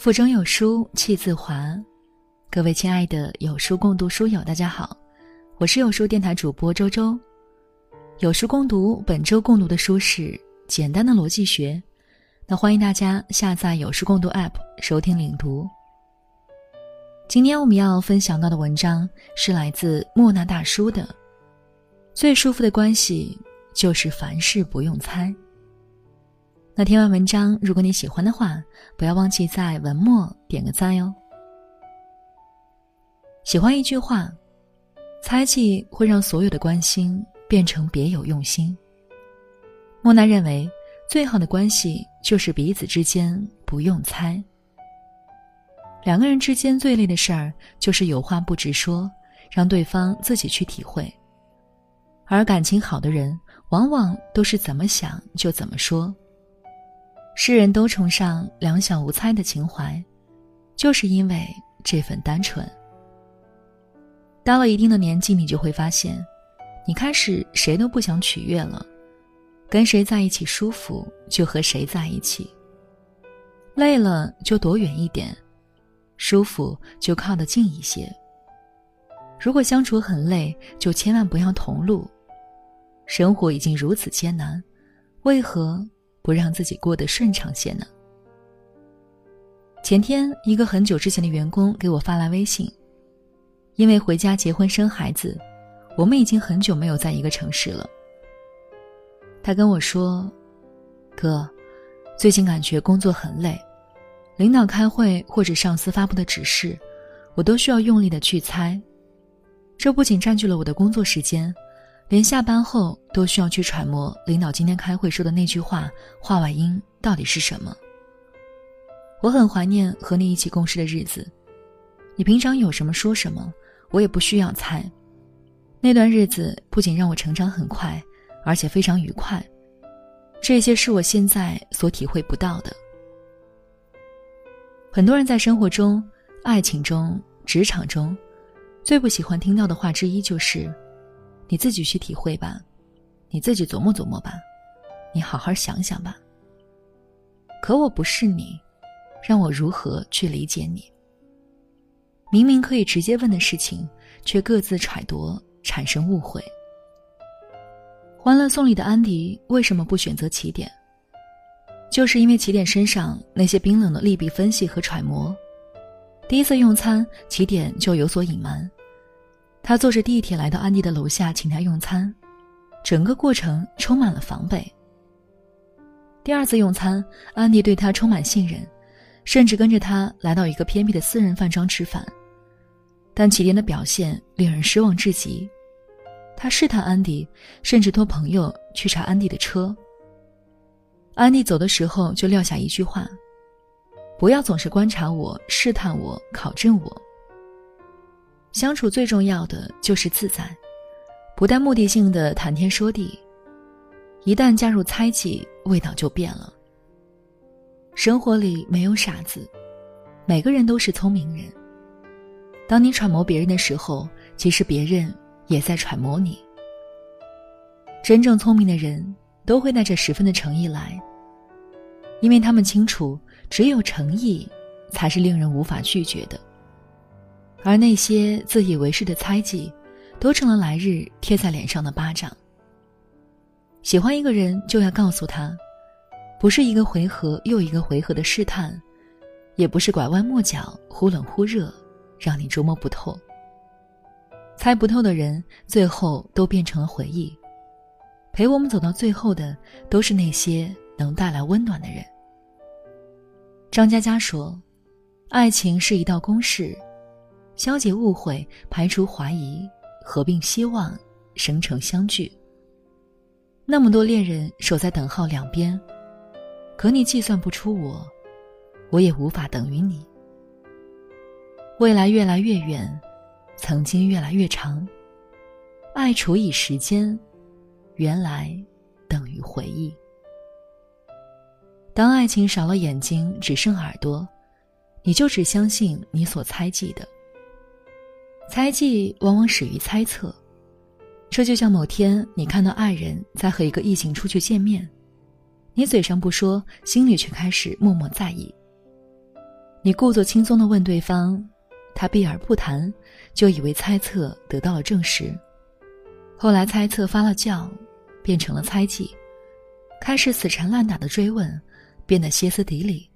腹中有书气自华，各位亲爱的有书共读书友，大家好，我是有书电台主播周周。有书共读本周共读的书是《简单的逻辑学》，那欢迎大家下载有书共读 App 收听领读。今天我们要分享到的文章是来自莫那大叔的《最舒服的关系就是凡事不用猜》。那听完文章，如果你喜欢的话，不要忘记在文末点个赞哟。喜欢一句话，猜忌会让所有的关心变成别有用心。莫奈认为，最好的关系就是彼此之间不用猜。两个人之间最累的事儿，就是有话不直说，让对方自己去体会。而感情好的人，往往都是怎么想就怎么说。世人都崇尚两小无猜的情怀，就是因为这份单纯。到了一定的年纪，你就会发现，你开始谁都不想取悦了，跟谁在一起舒服就和谁在一起，累了就躲远一点，舒服就靠得近一些。如果相处很累，就千万不要同路。生活已经如此艰难，为何？不让自己过得顺畅些呢？前天，一个很久之前的员工给我发来微信，因为回家结婚生孩子，我们已经很久没有在一个城市了。他跟我说：“哥，最近感觉工作很累，领导开会或者上司发布的指示，我都需要用力的去猜，这不仅占据了我的工作时间。”连下班后都需要去揣摩领导今天开会说的那句话话外音到底是什么。我很怀念和你一起共事的日子，你平常有什么说什么，我也不需要猜。那段日子不仅让我成长很快，而且非常愉快。这些是我现在所体会不到的。很多人在生活中、爱情中、职场中，最不喜欢听到的话之一就是。你自己去体会吧，你自己琢磨琢磨吧，你好好想想吧。可我不是你，让我如何去理解你？明明可以直接问的事情，却各自揣度，产生误会。欢乐颂里的安迪为什么不选择起点？就是因为起点身上那些冰冷的利弊分析和揣摩。第一次用餐，起点就有所隐瞒。他坐着地铁来到安迪的楼下，请他用餐，整个过程充满了防备。第二次用餐，安迪对他充满信任，甚至跟着他来到一个偏僻的私人饭庄吃饭，但起点的表现令人失望至极。他试探安迪，甚至托朋友去查安迪的车。安迪走的时候就撂下一句话：“不要总是观察我、试探我、考证我。”相处最重要的就是自在，不带目的性的谈天说地。一旦加入猜忌，味道就变了。生活里没有傻子，每个人都是聪明人。当你揣摩别人的时候，其实别人也在揣摩你。真正聪明的人都会带着十分的诚意来，因为他们清楚，只有诚意，才是令人无法拒绝的。而那些自以为是的猜忌，都成了来日贴在脸上的巴掌。喜欢一个人，就要告诉他，不是一个回合又一个回合的试探，也不是拐弯抹角、忽冷忽热，让你捉摸不透。猜不透的人，最后都变成了回忆。陪我们走到最后的，都是那些能带来温暖的人。张嘉佳说：“爱情是一道公式。”消解误会，排除怀疑，合并希望，生成相聚。那么多恋人守在等号两边，可你计算不出我，我也无法等于你。未来越来越远，曾经越来越长。爱除以时间，原来等于回忆。当爱情少了眼睛，只剩耳朵，你就只相信你所猜忌的。猜忌往往始于猜测，这就像某天你看到爱人在和一个异性出去见面，你嘴上不说，心里却开始默默在意。你故作轻松的问对方，他避而不谈，就以为猜测得到了证实。后来猜测发了酵，变成了猜忌，开始死缠烂打的追问，变得歇斯底里，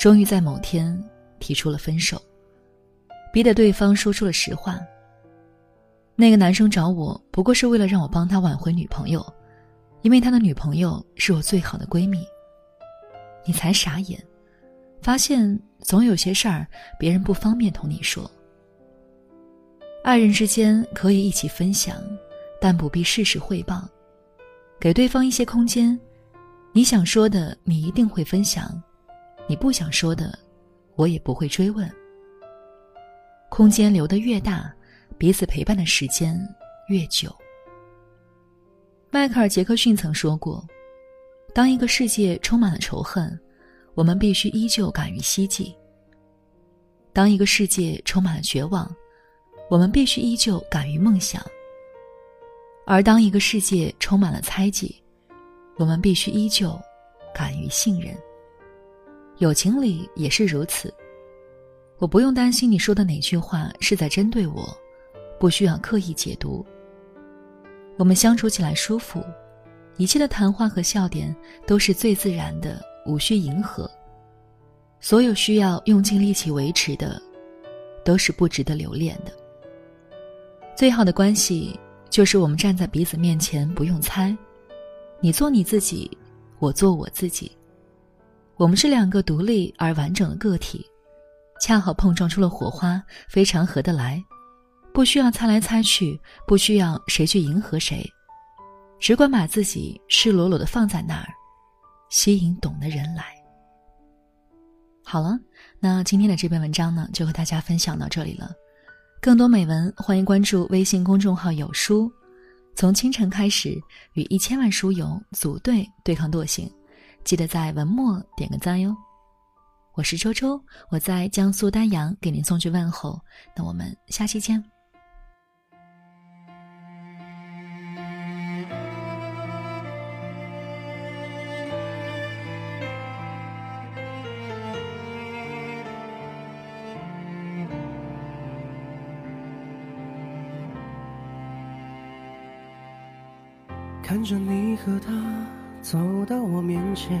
终于在某天提出了分手，逼得对方说出了实话。那个男生找我不过是为了让我帮他挽回女朋友，因为他的女朋友是我最好的闺蜜。你才傻眼，发现总有些事儿别人不方便同你说。爱人之间可以一起分享，但不必事事汇报，给对方一些空间。你想说的，你一定会分享；你不想说的，我也不会追问。空间留得越大，彼此陪伴的时间越久。迈克尔·杰克逊曾说过。当一个世界充满了仇恨，我们必须依旧敢于希冀；当一个世界充满了绝望，我们必须依旧敢于梦想；而当一个世界充满了猜忌，我们必须依旧敢于信任。友情里也是如此，我不用担心你说的哪句话是在针对我，不需要刻意解读。我们相处起来舒服。一切的谈话和笑点都是最自然的，无需迎合。所有需要用尽力气维持的，都是不值得留恋的。最好的关系就是我们站在彼此面前不用猜，你做你自己，我做我自己。我们是两个独立而完整的个体，恰好碰撞出了火花，非常合得来，不需要猜来猜去，不需要谁去迎合谁。只管把自己赤裸裸的放在那儿，吸引懂的人来。好了，那今天的这篇文章呢，就和大家分享到这里了。更多美文，欢迎关注微信公众号“有书”。从清晨开始，与一千万书友组队对抗惰性，记得在文末点个赞哟。我是周周，我在江苏丹阳给您送去问候。那我们下期见。看着你和他走到我面前，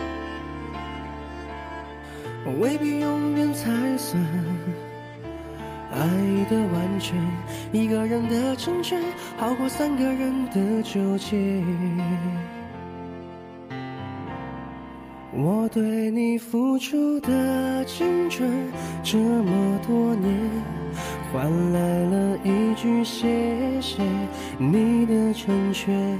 未必永远才算爱的完全。一个人的成全，好过三个人的纠结。我对你付出的青春这么多年。换来了一句谢谢你的成全，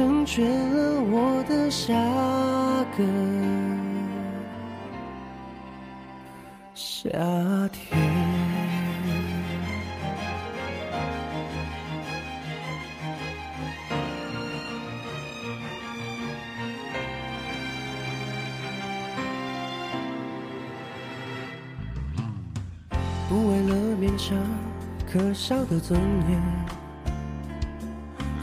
成全了我的下个夏天。不为了勉强可笑的尊严，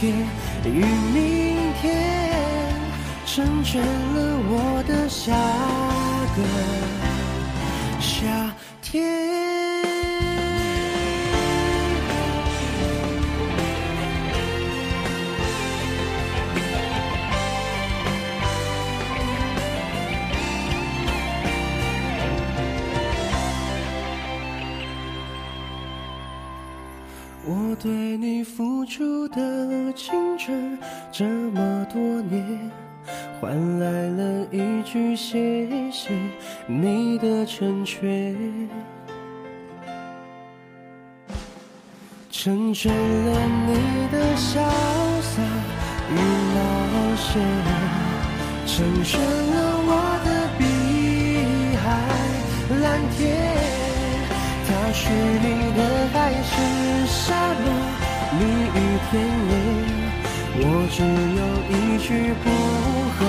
天与明天，成全了我的下个夏天。对你付出的青春这么多年，换来了一句谢谢你的成全，成全了你的潇洒与冒险，成全了我的碧海蓝天。他许你的语甜言，我只有一句不后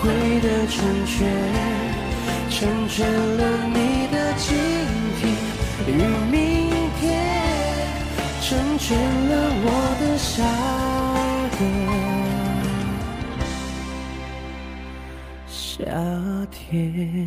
悔的成全，成全了你的今天与明天，成全了我的下个夏天。